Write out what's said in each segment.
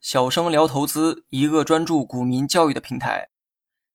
小生聊投资，一个专注股民教育的平台。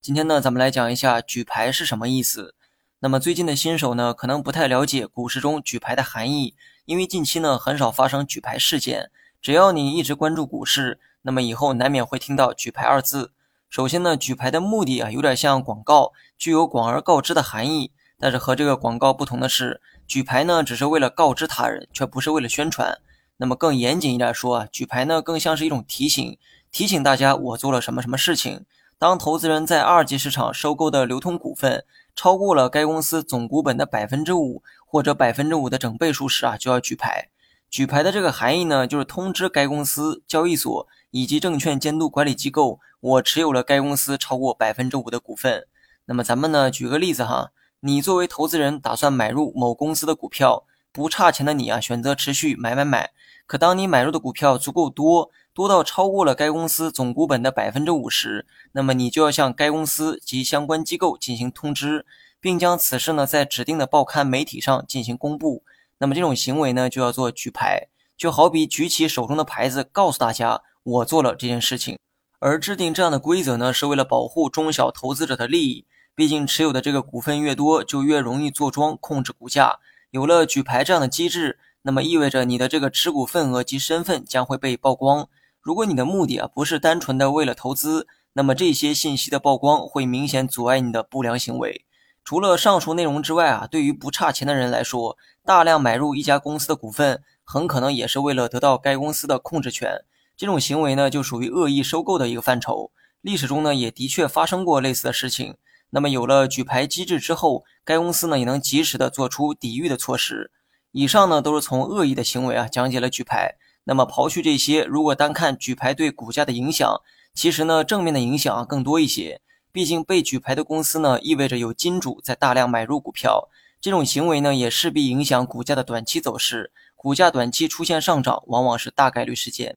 今天呢，咱们来讲一下举牌是什么意思。那么最近的新手呢，可能不太了解股市中举牌的含义，因为近期呢很少发生举牌事件。只要你一直关注股市，那么以后难免会听到举牌二字。首先呢，举牌的目的啊，有点像广告，具有广而告之的含义。但是和这个广告不同的是，举牌呢只是为了告知他人，却不是为了宣传。那么更严谨一点说啊，举牌呢更像是一种提醒，提醒大家我做了什么什么事情。当投资人在二级市场收购的流通股份超过了该公司总股本的百分之五或者百分之五的整倍数时啊，就要举牌。举牌的这个含义呢，就是通知该公司、交易所以及证券监督管理机构，我持有了该公司超过百分之五的股份。那么咱们呢，举个例子哈，你作为投资人打算买入某公司的股票，不差钱的你啊，选择持续买买买。可当你买入的股票足够多，多到超过了该公司总股本的百分之五十，那么你就要向该公司及相关机构进行通知，并将此事呢在指定的报刊媒体上进行公布。那么这种行为呢就要做举牌，就好比举起手中的牌子，告诉大家我做了这件事情。而制定这样的规则呢，是为了保护中小投资者的利益。毕竟持有的这个股份越多，就越容易坐庄控制股价。有了举牌这样的机制。那么意味着你的这个持股份额及身份将会被曝光。如果你的目的啊不是单纯的为了投资，那么这些信息的曝光会明显阻碍你的不良行为。除了上述内容之外啊，对于不差钱的人来说，大量买入一家公司的股份，很可能也是为了得到该公司的控制权。这种行为呢，就属于恶意收购的一个范畴。历史中呢，也的确发生过类似的事情。那么有了举牌机制之后，该公司呢也能及时的做出抵御的措施。以上呢都是从恶意的行为啊讲解了举牌。那么刨去这些，如果单看举牌对股价的影响，其实呢正面的影响啊更多一些。毕竟被举牌的公司呢意味着有金主在大量买入股票，这种行为呢也势必影响股价的短期走势。股价短期出现上涨往往是大概率事件。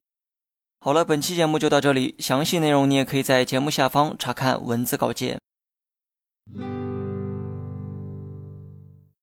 好了，本期节目就到这里，详细内容你也可以在节目下方查看文字稿件。